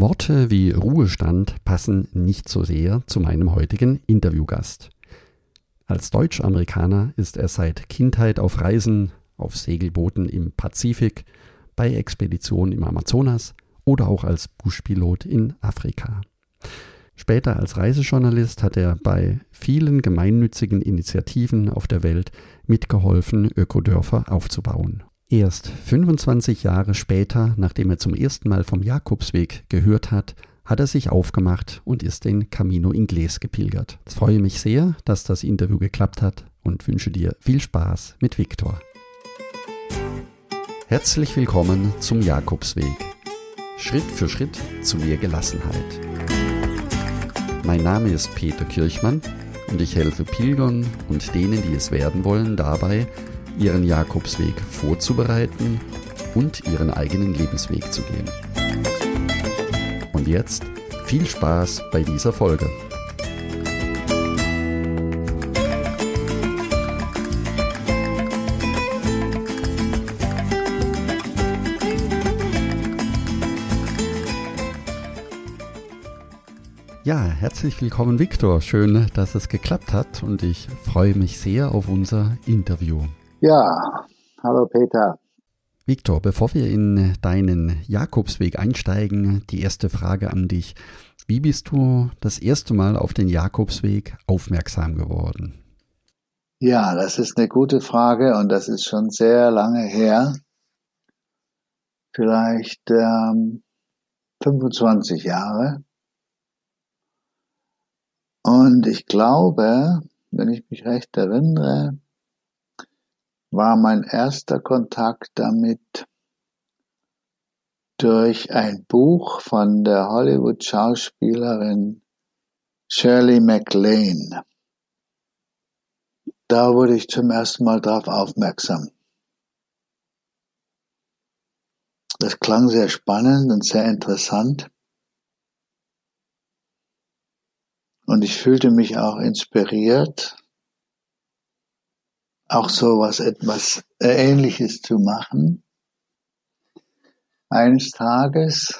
Worte wie Ruhestand passen nicht so sehr zu meinem heutigen Interviewgast. Als Deutsch-Amerikaner ist er seit Kindheit auf Reisen, auf Segelbooten im Pazifik, bei Expeditionen im Amazonas oder auch als Buschpilot in Afrika. Später als Reisejournalist hat er bei vielen gemeinnützigen Initiativen auf der Welt mitgeholfen, Ökodörfer aufzubauen. Erst 25 Jahre später, nachdem er zum ersten Mal vom Jakobsweg gehört hat, hat er sich aufgemacht und ist den Camino Inglés gepilgert. Ich freue mich sehr, dass das Interview geklappt hat und wünsche dir viel Spaß mit Viktor. Herzlich willkommen zum Jakobsweg. Schritt für Schritt zu mehr Gelassenheit. Mein Name ist Peter Kirchmann und ich helfe Pilgern und denen, die es werden wollen, dabei, ihren Jakobsweg vorzubereiten und ihren eigenen Lebensweg zu gehen. Und jetzt viel Spaß bei dieser Folge. Ja, herzlich willkommen, Viktor. Schön, dass es geklappt hat und ich freue mich sehr auf unser Interview. Ja, hallo Peter. Viktor, bevor wir in deinen Jakobsweg einsteigen, die erste Frage an dich. Wie bist du das erste Mal auf den Jakobsweg aufmerksam geworden? Ja, das ist eine gute Frage und das ist schon sehr lange her. Vielleicht ähm, 25 Jahre. Und ich glaube, wenn ich mich recht erinnere, war mein erster Kontakt damit durch ein Buch von der Hollywood-Schauspielerin Shirley MacLaine. Da wurde ich zum ersten Mal darauf aufmerksam. Das klang sehr spannend und sehr interessant. Und ich fühlte mich auch inspiriert auch so was etwas Ähnliches zu machen. Eines Tages,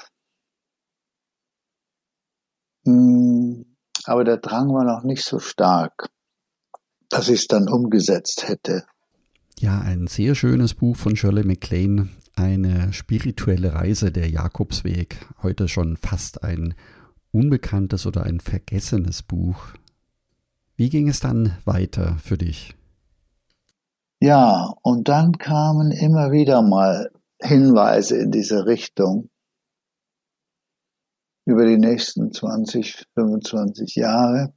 hm, aber der Drang war noch nicht so stark, dass ich es dann umgesetzt hätte. Ja, ein sehr schönes Buch von Shirley MacLaine, eine spirituelle Reise der Jakobsweg, heute schon fast ein unbekanntes oder ein vergessenes Buch. Wie ging es dann weiter für dich? Ja, und dann kamen immer wieder mal Hinweise in diese Richtung über die nächsten 20, 25 Jahre.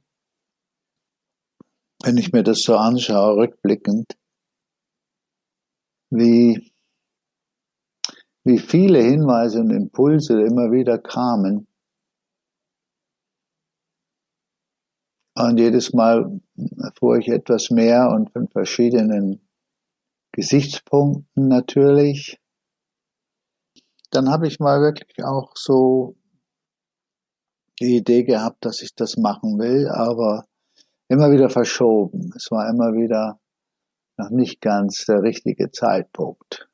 Wenn ich mir das so anschaue, rückblickend, wie, wie viele Hinweise und Impulse immer wieder kamen. Und jedes Mal erfuhr ich etwas mehr und von verschiedenen Gesichtspunkten natürlich. Dann habe ich mal wirklich auch so die Idee gehabt, dass ich das machen will, aber immer wieder verschoben. Es war immer wieder noch nicht ganz der richtige Zeitpunkt.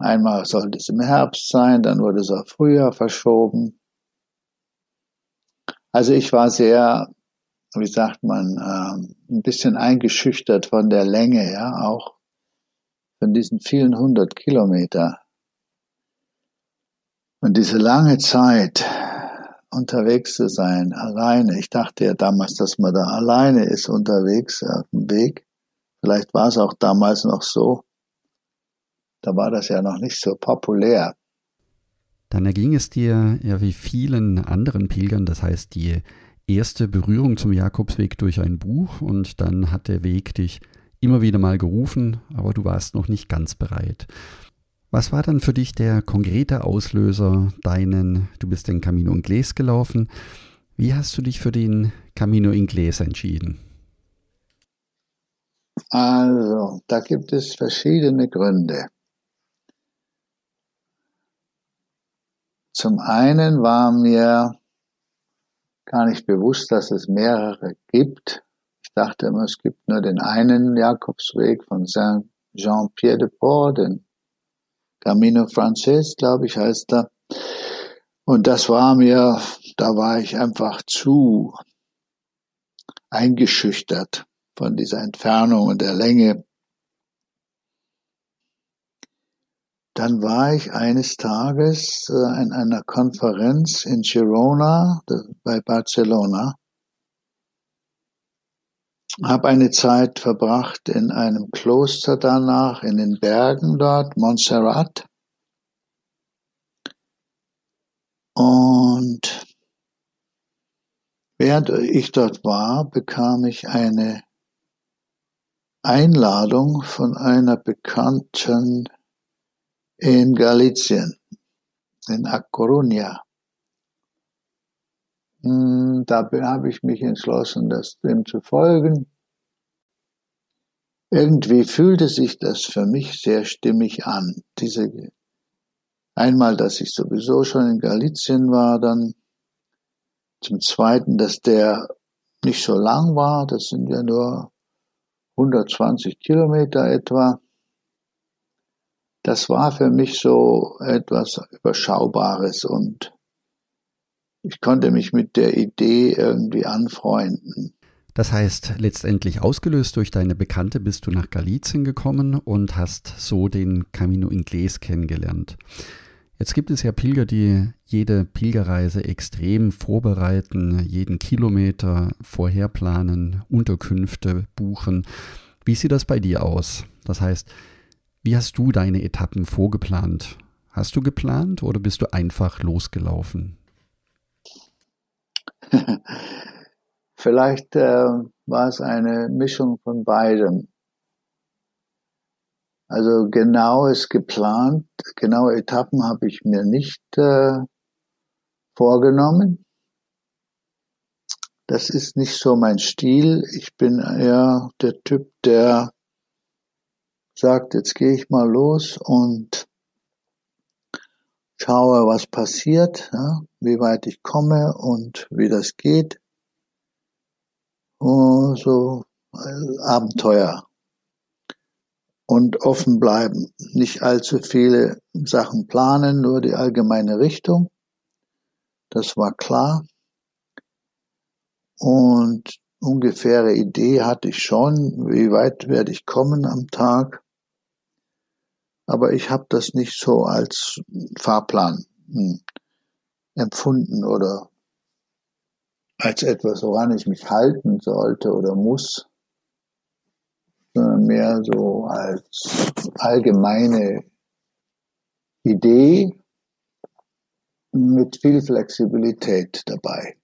Einmal sollte es im Herbst sein, dann wurde es auch früher verschoben. Also ich war sehr, wie sagt man, äh, ein bisschen eingeschüchtert von der Länge, ja, auch von diesen vielen hundert Kilometer und diese lange Zeit unterwegs zu sein, alleine. Ich dachte ja damals, dass man da alleine ist unterwegs auf dem Weg. Vielleicht war es auch damals noch so. Da war das ja noch nicht so populär. Dann erging es dir ja wie vielen anderen Pilgern, das heißt die erste Berührung zum Jakobsweg durch ein Buch und dann hat der Weg dich immer wieder mal gerufen, aber du warst noch nicht ganz bereit. Was war dann für dich der konkrete Auslöser, deinen, du bist den Camino Inglés gelaufen. Wie hast du dich für den Camino Inglés entschieden? Also, da gibt es verschiedene Gründe. Zum einen war mir gar nicht bewusst, dass es mehrere gibt dachte immer, es gibt nur den einen Jakobsweg von Saint-Jean-Pied-de-Port, den Camino Frances, glaube ich, heißt er. Und das war mir, da war ich einfach zu eingeschüchtert von dieser Entfernung und der Länge. Dann war ich eines Tages äh, in einer Konferenz in Girona bei Barcelona, habe eine Zeit verbracht in einem Kloster danach, in den Bergen dort, Montserrat. Und während ich dort war, bekam ich eine Einladung von einer Bekannten in Galicien, in A Coruña. Hm, da habe ich mich entschlossen, das dem zu folgen. Irgendwie fühlte sich das für mich sehr stimmig an. Diese einmal, dass ich sowieso schon in Galicien war, dann zum Zweiten, dass der nicht so lang war. Das sind ja nur 120 Kilometer etwa. Das war für mich so etwas Überschaubares und ich konnte mich mit der Idee irgendwie anfreunden. Das heißt, letztendlich ausgelöst durch deine Bekannte bist du nach Galizien gekommen und hast so den Camino Inglés kennengelernt. Jetzt gibt es ja Pilger, die jede Pilgerreise extrem vorbereiten, jeden Kilometer vorherplanen, Unterkünfte buchen. Wie sieht das bei dir aus? Das heißt, wie hast du deine Etappen vorgeplant? Hast du geplant oder bist du einfach losgelaufen? Vielleicht äh, war es eine Mischung von beidem. Also genaues geplant, genaue Etappen habe ich mir nicht äh, vorgenommen. Das ist nicht so mein Stil. Ich bin eher der Typ, der sagt, jetzt gehe ich mal los und schaue, was passiert, ja, wie weit ich komme und wie das geht. Und so äh, Abenteuer und offen bleiben. Nicht allzu viele Sachen planen, nur die allgemeine Richtung. Das war klar. Und ungefähre Idee hatte ich schon, wie weit werde ich kommen am Tag. Aber ich habe das nicht so als Fahrplan hm, empfunden oder als etwas, woran ich mich halten sollte oder muss sondern mehr so als allgemeine Idee mit viel Flexibilität dabei.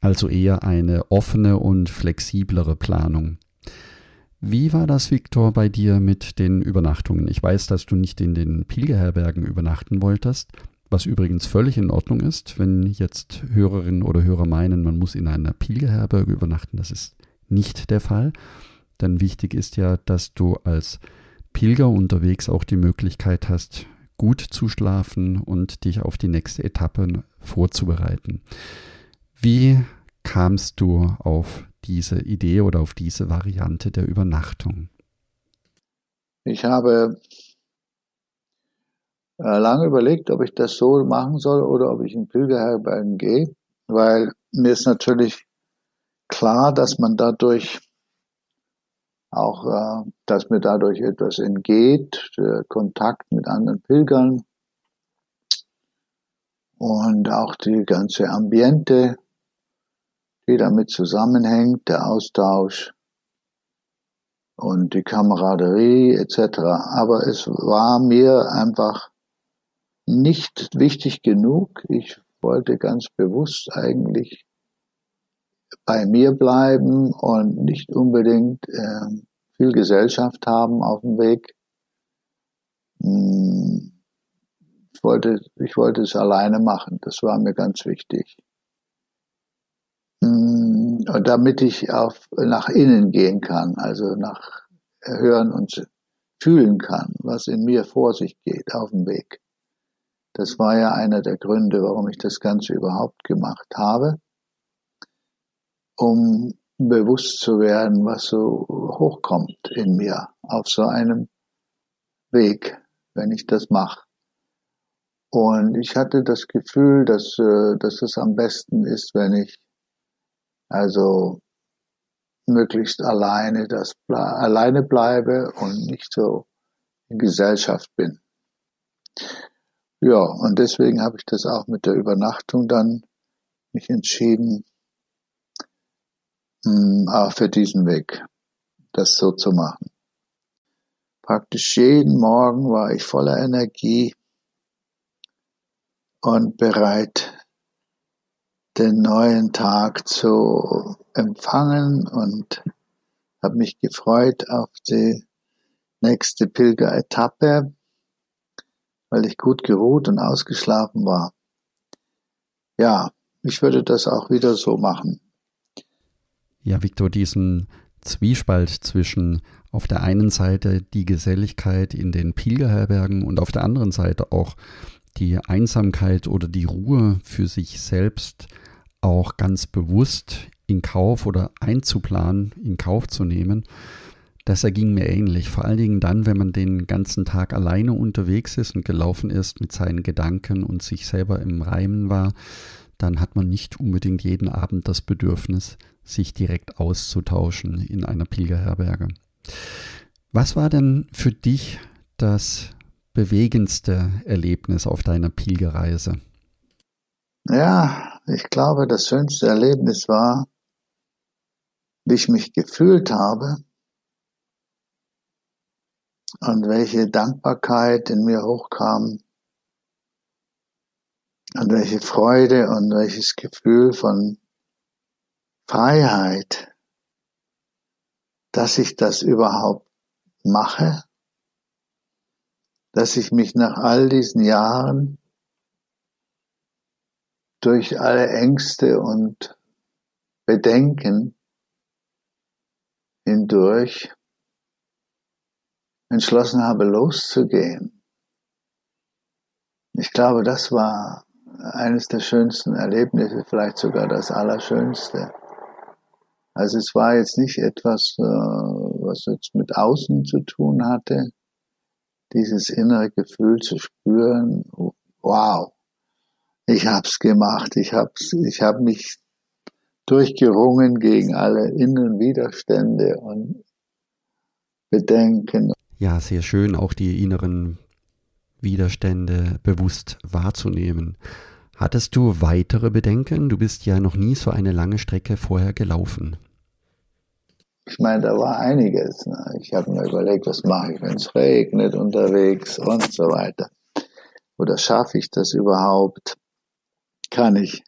Also eher eine offene und flexiblere Planung. Wie war das, Viktor, bei dir mit den Übernachtungen? Ich weiß, dass du nicht in den Pilgerherbergen übernachten wolltest, was übrigens völlig in Ordnung ist, wenn jetzt Hörerinnen oder Hörer meinen, man muss in einer Pilgerherberge übernachten. Das ist nicht der Fall. Denn wichtig ist ja, dass du als Pilger unterwegs auch die Möglichkeit hast, gut zu schlafen und dich auf die nächste Etappe vorzubereiten. Wie kamst du auf diese Idee oder auf diese Variante der Übernachtung? Ich habe lange überlegt, ob ich das so machen soll oder ob ich in Pilgerherbergen gehe, weil mir ist natürlich klar, dass man dadurch auch, äh, dass mir dadurch etwas entgeht, der Kontakt mit anderen Pilgern und auch die ganze Ambiente, die damit zusammenhängt, der Austausch und die Kameraderie etc. Aber es war mir einfach nicht wichtig genug. Ich wollte ganz bewusst eigentlich bei mir bleiben und nicht unbedingt äh, viel Gesellschaft haben auf dem Weg. Hm, ich wollte, ich wollte es alleine machen. Das war mir ganz wichtig. Hm, und damit ich auf, nach innen gehen kann, also nach hören und fühlen kann, was in mir vor sich geht auf dem Weg. Das war ja einer der Gründe, warum ich das Ganze überhaupt gemacht habe um bewusst zu werden, was so hochkommt in mir auf so einem Weg, wenn ich das mache. Und ich hatte das Gefühl, dass, äh, dass es am besten ist, wenn ich also möglichst alleine das alleine bleibe und nicht so in Gesellschaft bin. Ja, und deswegen habe ich das auch mit der Übernachtung dann mich entschieden, hm, auch für diesen Weg, das so zu machen. Praktisch jeden Morgen war ich voller Energie und bereit, den neuen Tag zu empfangen und habe mich gefreut auf die nächste Pilgeretappe, weil ich gut geruht und ausgeschlafen war. Ja, ich würde das auch wieder so machen. Ja, Viktor, diesen Zwiespalt zwischen auf der einen Seite die Geselligkeit in den Pilgerherbergen und auf der anderen Seite auch die Einsamkeit oder die Ruhe für sich selbst auch ganz bewusst in Kauf oder einzuplanen, in Kauf zu nehmen, das erging mir ähnlich. Vor allen Dingen dann, wenn man den ganzen Tag alleine unterwegs ist und gelaufen ist mit seinen Gedanken und sich selber im Reimen war, dann hat man nicht unbedingt jeden Abend das Bedürfnis, sich direkt auszutauschen in einer Pilgerherberge. Was war denn für dich das bewegendste Erlebnis auf deiner Pilgerreise? Ja, ich glaube, das schönste Erlebnis war, wie ich mich gefühlt habe und welche Dankbarkeit in mir hochkam und welche Freude und welches Gefühl von Freiheit, dass ich das überhaupt mache, dass ich mich nach all diesen Jahren durch alle Ängste und Bedenken hindurch entschlossen habe, loszugehen. Ich glaube, das war eines der schönsten Erlebnisse, vielleicht sogar das Allerschönste. Also es war jetzt nicht etwas, äh, was jetzt mit außen zu tun hatte, dieses innere Gefühl zu spüren, wow, ich hab's gemacht, ich hab's, ich habe mich durchgerungen gegen alle inneren Widerstände und Bedenken. Ja, sehr schön, auch die inneren Widerstände bewusst wahrzunehmen. Hattest du weitere Bedenken? Du bist ja noch nie so eine lange Strecke vorher gelaufen. Ich meine, da war einiges. Ne? Ich habe mir überlegt, was mache ich, wenn es regnet unterwegs und so weiter. Oder schaffe ich das überhaupt? Kann ich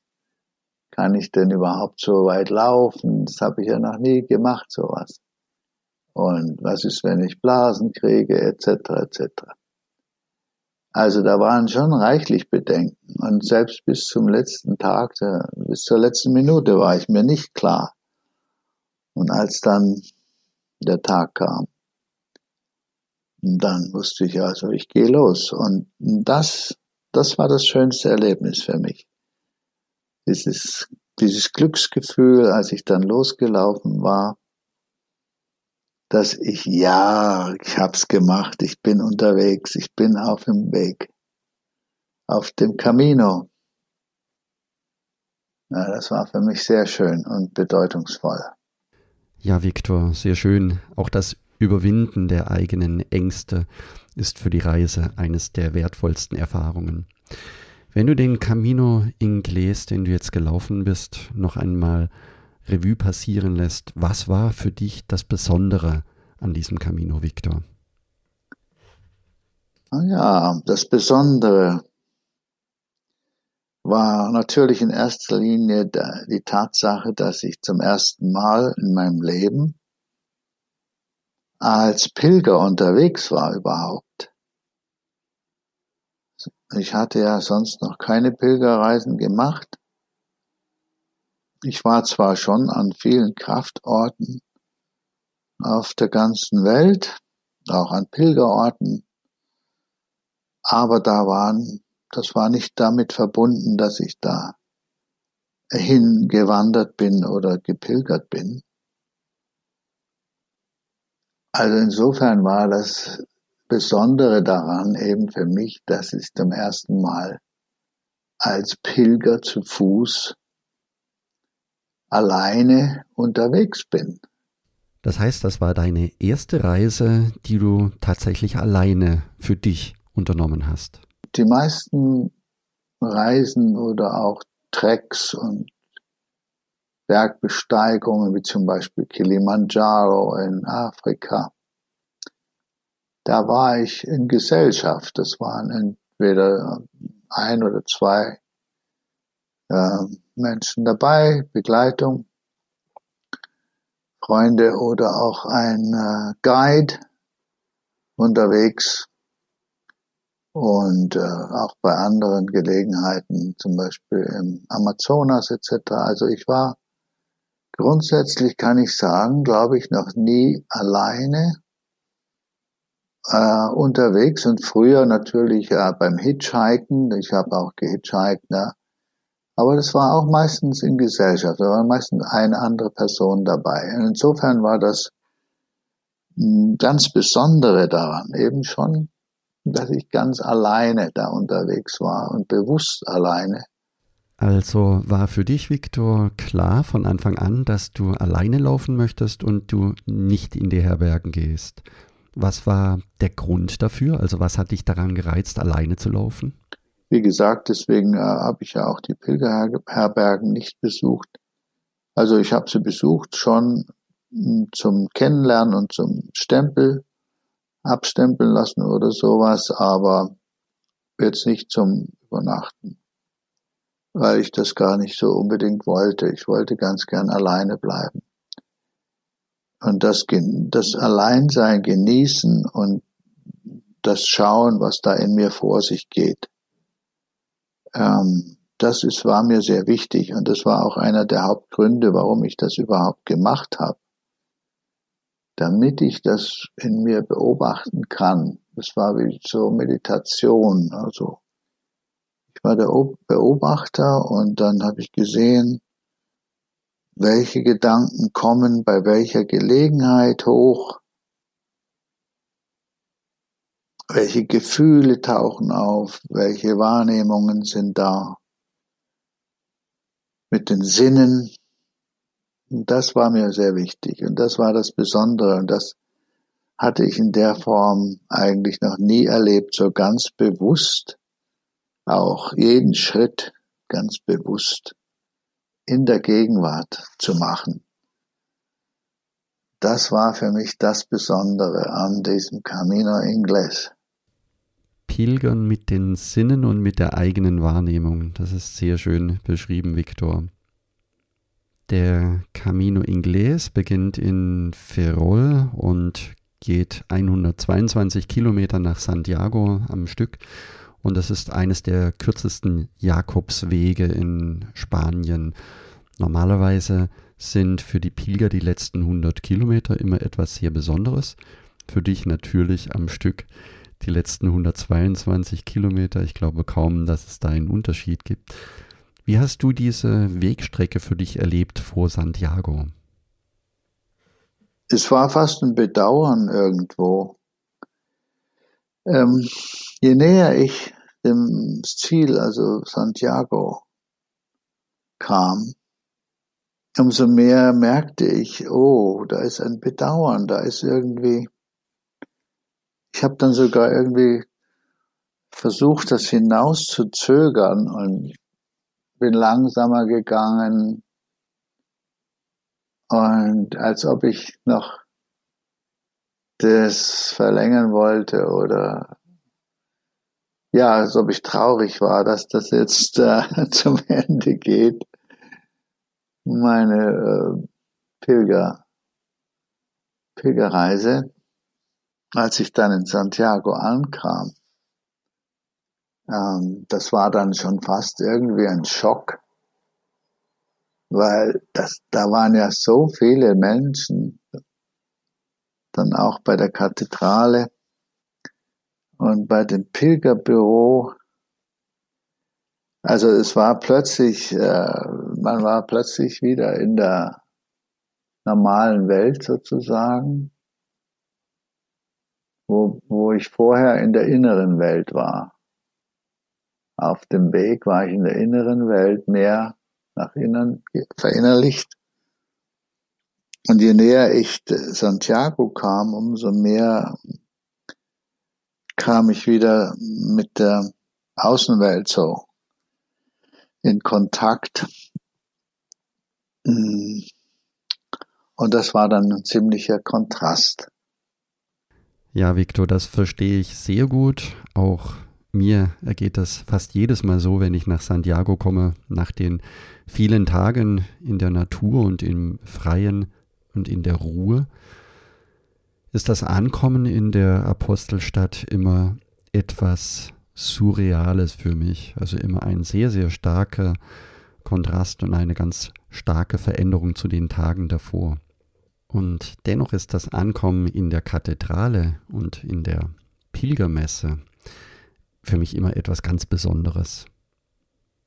kann ich denn überhaupt so weit laufen? Das habe ich ja noch nie gemacht, sowas. Und was ist, wenn ich Blasen kriege, etc., etc. Also da waren schon reichlich Bedenken. Und selbst bis zum letzten Tag, bis zur letzten Minute war ich mir nicht klar. Und als dann der Tag kam, dann wusste ich also, ich gehe los. Und das, das war das schönste Erlebnis für mich dieses, dieses Glücksgefühl, als ich dann losgelaufen war, dass ich, ja, ich hab's gemacht, ich bin unterwegs, ich bin auf dem Weg, auf dem Camino. Ja, das war für mich sehr schön und bedeutungsvoll. Ja, Viktor, sehr schön. Auch das Überwinden der eigenen Ängste ist für die Reise eines der wertvollsten Erfahrungen. Wenn du den Camino Inglés, den du jetzt gelaufen bist, noch einmal Revue passieren lässt, was war für dich das Besondere an diesem Camino, Victor? Ah ja, das Besondere war natürlich in erster Linie die Tatsache, dass ich zum ersten Mal in meinem Leben als Pilger unterwegs war überhaupt. Ich hatte ja sonst noch keine Pilgerreisen gemacht. Ich war zwar schon an vielen Kraftorten auf der ganzen Welt, auch an Pilgerorten, aber da waren, das war nicht damit verbunden, dass ich da hingewandert bin oder gepilgert bin. Also insofern war das Besondere daran eben für mich, dass ich zum ersten Mal als Pilger zu Fuß alleine unterwegs bin. Das heißt, das war deine erste Reise, die du tatsächlich alleine für dich unternommen hast. Die meisten Reisen oder auch Treks und Bergbesteigungen, wie zum Beispiel Kilimanjaro in Afrika, da war ich in Gesellschaft. Das waren entweder ein oder zwei Menschen dabei, Begleitung. Freunde oder auch ein äh, Guide unterwegs und äh, auch bei anderen Gelegenheiten, zum Beispiel im Amazonas etc. Also ich war grundsätzlich, kann ich sagen, glaube ich, noch nie alleine äh, unterwegs und früher natürlich ja beim Hitchhiken. Ich habe auch gehitchhiked, ne? Aber das war auch meistens in Gesellschaft. Da war meistens eine andere Person dabei. Und insofern war das ganz Besondere daran eben schon, dass ich ganz alleine da unterwegs war und bewusst alleine. Also war für dich, Viktor, klar von Anfang an, dass du alleine laufen möchtest und du nicht in die Herbergen gehst. Was war der Grund dafür? Also was hat dich daran gereizt, alleine zu laufen? Wie gesagt, deswegen äh, habe ich ja auch die Pilgerherbergen nicht besucht. Also ich habe sie besucht schon hm, zum Kennenlernen und zum Stempel abstempeln lassen oder sowas, aber jetzt nicht zum Übernachten, weil ich das gar nicht so unbedingt wollte. Ich wollte ganz gern alleine bleiben. Und das, das Alleinsein genießen und das Schauen, was da in mir vor sich geht. Ähm, das ist, war mir sehr wichtig und das war auch einer der Hauptgründe, warum ich das überhaupt gemacht habe. Damit ich das in mir beobachten kann. Das war wie so Meditation. Also ich war der Beobachter und dann habe ich gesehen, welche Gedanken kommen bei welcher Gelegenheit hoch, welche Gefühle tauchen auf, welche Wahrnehmungen sind da. Mit den Sinnen. Und das war mir sehr wichtig. Und das war das Besondere. Und das hatte ich in der Form eigentlich noch nie erlebt, so ganz bewusst. Auch jeden Schritt ganz bewusst in der Gegenwart zu machen. Das war für mich das Besondere an diesem Camino Inglés. Pilgern mit den Sinnen und mit der eigenen Wahrnehmung. Das ist sehr schön beschrieben, Viktor. Der Camino Inglés beginnt in Ferrol und geht 122 Kilometer nach Santiago am Stück. Und das ist eines der kürzesten Jakobswege in Spanien. Normalerweise sind für die Pilger die letzten 100 Kilometer immer etwas sehr Besonderes. Für dich natürlich am Stück die letzten 122 Kilometer. Ich glaube kaum, dass es da einen Unterschied gibt. Wie hast du diese Wegstrecke für dich erlebt vor Santiago? Es war fast ein Bedauern irgendwo. Ähm, je näher ich dem Ziel, also Santiago, kam, umso mehr merkte ich, oh, da ist ein Bedauern, da ist irgendwie ich habe dann sogar irgendwie versucht, das hinaus zu zögern und bin langsamer gegangen und als ob ich noch das verlängern wollte oder ja, als ob ich traurig war, dass das jetzt äh, zum Ende geht. Meine äh, Pilger, Pilgerreise als ich dann in Santiago ankam, ähm, das war dann schon fast irgendwie ein Schock, weil das, da waren ja so viele Menschen, dann auch bei der Kathedrale und bei dem Pilgerbüro. Also es war plötzlich, äh, man war plötzlich wieder in der normalen Welt sozusagen wo, wo ich vorher in der inneren Welt war. Auf dem Weg war ich in der inneren Welt mehr nach innen verinnerlicht. Und je näher ich Santiago kam, umso mehr kam ich wieder mit der Außenwelt so in Kontakt. Und das war dann ein ziemlicher Kontrast. Ja, Victor, das verstehe ich sehr gut. Auch mir ergeht das fast jedes Mal so, wenn ich nach Santiago komme, nach den vielen Tagen in der Natur und im Freien und in der Ruhe, ist das Ankommen in der Apostelstadt immer etwas Surreales für mich. Also immer ein sehr, sehr starker Kontrast und eine ganz starke Veränderung zu den Tagen davor. Und dennoch ist das Ankommen in der Kathedrale und in der Pilgermesse für mich immer etwas ganz Besonderes.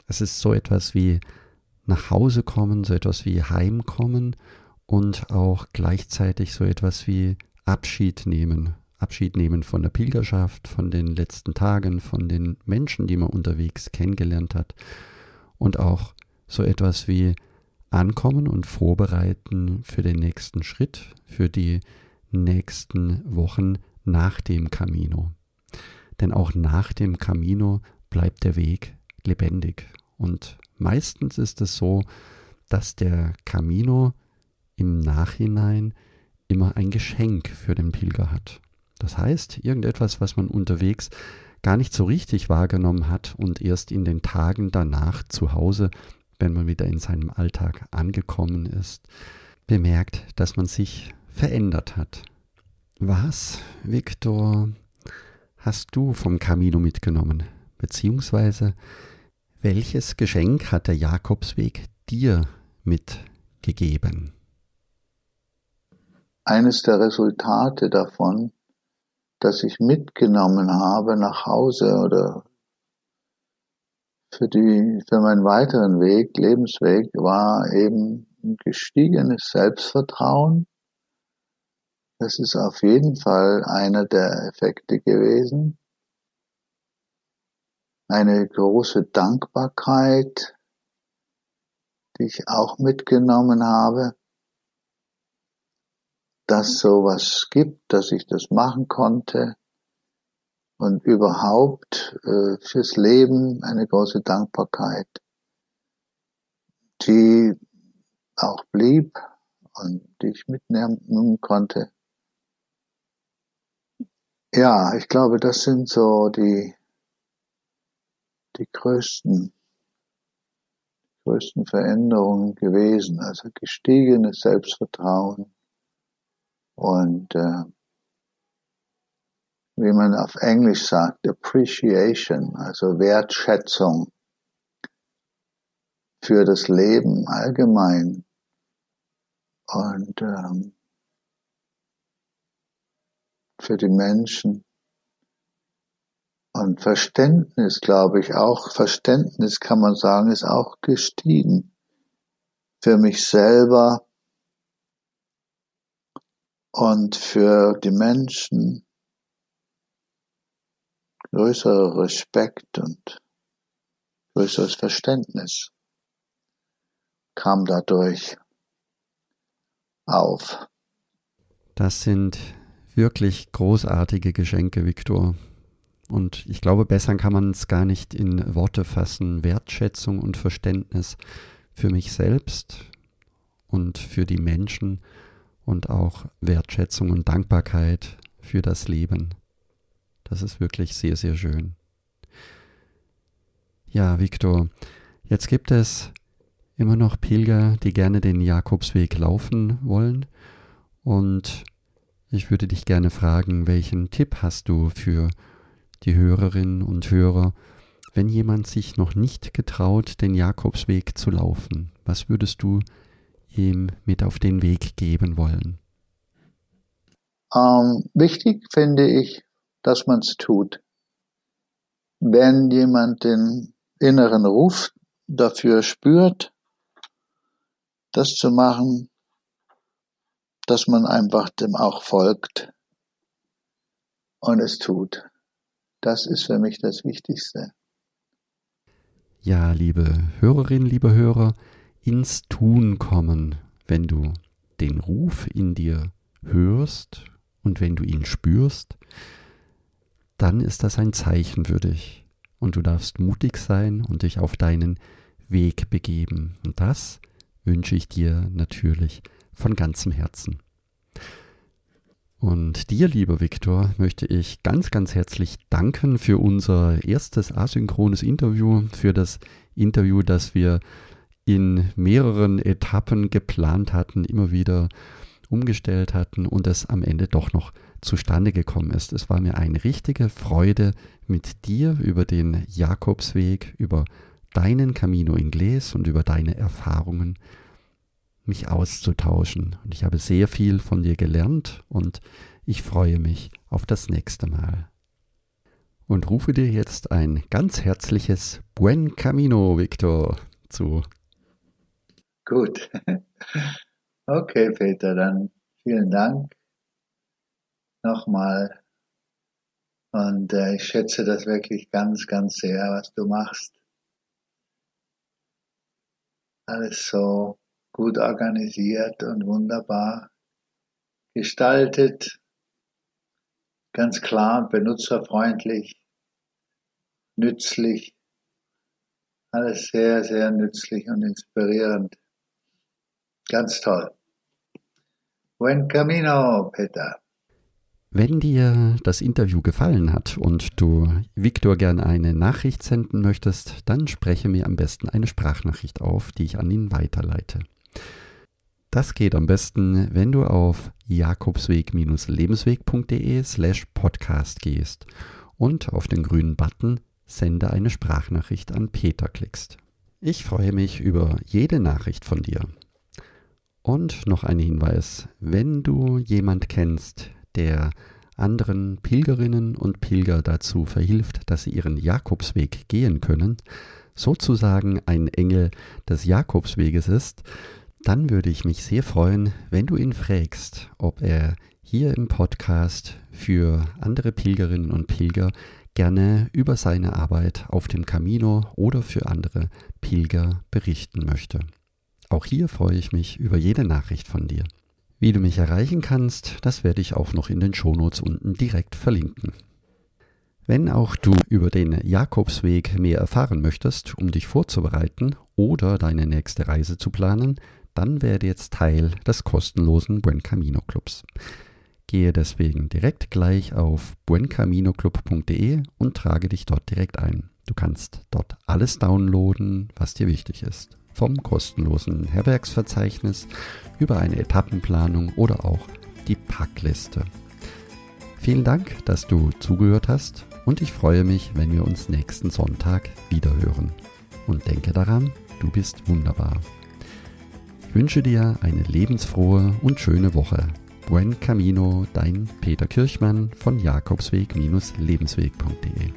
Es ist so etwas wie nach Hause kommen, so etwas wie heimkommen und auch gleichzeitig so etwas wie Abschied nehmen. Abschied nehmen von der Pilgerschaft, von den letzten Tagen, von den Menschen, die man unterwegs kennengelernt hat und auch so etwas wie ankommen und vorbereiten für den nächsten Schritt, für die nächsten Wochen nach dem Camino. Denn auch nach dem Camino bleibt der Weg lebendig. Und meistens ist es so, dass der Camino im Nachhinein immer ein Geschenk für den Pilger hat. Das heißt, irgendetwas, was man unterwegs gar nicht so richtig wahrgenommen hat und erst in den Tagen danach zu Hause wenn man wieder in seinem Alltag angekommen ist, bemerkt, dass man sich verändert hat. Was, Viktor, hast du vom Camino mitgenommen? Beziehungsweise welches Geschenk hat der Jakobsweg dir mitgegeben? Eines der Resultate davon, das ich mitgenommen habe nach Hause oder für die, für meinen weiteren Weg, Lebensweg, war eben ein gestiegenes Selbstvertrauen. Das ist auf jeden Fall einer der Effekte gewesen. Eine große Dankbarkeit, die ich auch mitgenommen habe, dass sowas gibt, dass ich das machen konnte, und überhaupt äh, fürs Leben eine große Dankbarkeit, die auch blieb und die ich mitnehmen konnte. Ja, ich glaube, das sind so die, die größten, größten Veränderungen gewesen. Also gestiegenes Selbstvertrauen und äh, wie man auf Englisch sagt, Appreciation, also Wertschätzung für das Leben allgemein. Und ähm, für die Menschen. Und Verständnis, glaube ich, auch Verständnis kann man sagen, ist auch gestiegen. Für mich selber und für die Menschen größerer Respekt und größeres Verständnis kam dadurch auf. Das sind wirklich großartige Geschenke, Viktor. Und ich glaube, besser kann man es gar nicht in Worte fassen. Wertschätzung und Verständnis für mich selbst und für die Menschen und auch Wertschätzung und Dankbarkeit für das Leben. Das ist wirklich sehr, sehr schön. Ja, Viktor, jetzt gibt es immer noch Pilger, die gerne den Jakobsweg laufen wollen. Und ich würde dich gerne fragen, welchen Tipp hast du für die Hörerinnen und Hörer, wenn jemand sich noch nicht getraut, den Jakobsweg zu laufen? Was würdest du ihm mit auf den Weg geben wollen? Ähm, wichtig finde ich, dass man es tut. Wenn jemand den inneren Ruf dafür spürt, das zu machen, dass man einfach dem auch folgt. und es tut. Das ist für mich das Wichtigste. Ja, liebe Hörerinnen, liebe Hörer, ins Tun kommen, wenn du den Ruf in dir hörst und wenn du ihn spürst, dann ist das ein Zeichen für dich. Und du darfst mutig sein und dich auf deinen Weg begeben. Und das wünsche ich dir natürlich von ganzem Herzen. Und dir, lieber Viktor, möchte ich ganz, ganz herzlich danken für unser erstes asynchrones Interview, für das Interview, das wir in mehreren Etappen geplant hatten, immer wieder umgestellt hatten und es am Ende doch noch zustande gekommen ist. Es war mir eine richtige Freude, mit dir über den Jakobsweg, über deinen Camino Inglés und über deine Erfahrungen mich auszutauschen. Und ich habe sehr viel von dir gelernt und ich freue mich auf das nächste Mal. Und rufe dir jetzt ein ganz herzliches Buen Camino, Victor, zu. Gut. Okay, Peter, dann vielen Dank nochmal. Und äh, ich schätze das wirklich ganz, ganz sehr, was du machst. Alles so gut organisiert und wunderbar gestaltet, ganz klar benutzerfreundlich, nützlich, alles sehr, sehr nützlich und inspirierend. Ganz toll. Buen Camino, Peter. Wenn dir das Interview gefallen hat und du Viktor gerne eine Nachricht senden möchtest, dann spreche mir am besten eine Sprachnachricht auf, die ich an ihn weiterleite. Das geht am besten, wenn du auf jakobsweg-lebensweg.de slash podcast gehst und auf den grünen Button Sende eine Sprachnachricht an Peter klickst. Ich freue mich über jede Nachricht von dir. Und noch ein Hinweis, wenn du jemand kennst, der anderen Pilgerinnen und Pilger dazu verhilft, dass sie ihren Jakobsweg gehen können, sozusagen ein Engel des Jakobsweges ist, dann würde ich mich sehr freuen, wenn du ihn fragst, ob er hier im Podcast für andere Pilgerinnen und Pilger gerne über seine Arbeit auf dem Camino oder für andere Pilger berichten möchte. Auch hier freue ich mich über jede Nachricht von dir. Wie du mich erreichen kannst, das werde ich auch noch in den Shownotes unten direkt verlinken. Wenn auch du über den Jakobsweg mehr erfahren möchtest, um dich vorzubereiten oder deine nächste Reise zu planen, dann werde jetzt Teil des kostenlosen Buen Camino Clubs. Gehe deswegen direkt gleich auf buencaminoclub.de und trage dich dort direkt ein. Du kannst dort alles downloaden, was dir wichtig ist. Vom kostenlosen Herbergsverzeichnis über eine Etappenplanung oder auch die Packliste. Vielen Dank, dass du zugehört hast und ich freue mich, wenn wir uns nächsten Sonntag wiederhören. Und denke daran, du bist wunderbar. Ich wünsche dir eine lebensfrohe und schöne Woche. Buen Camino, dein Peter Kirchmann von Jakobsweg-lebensweg.de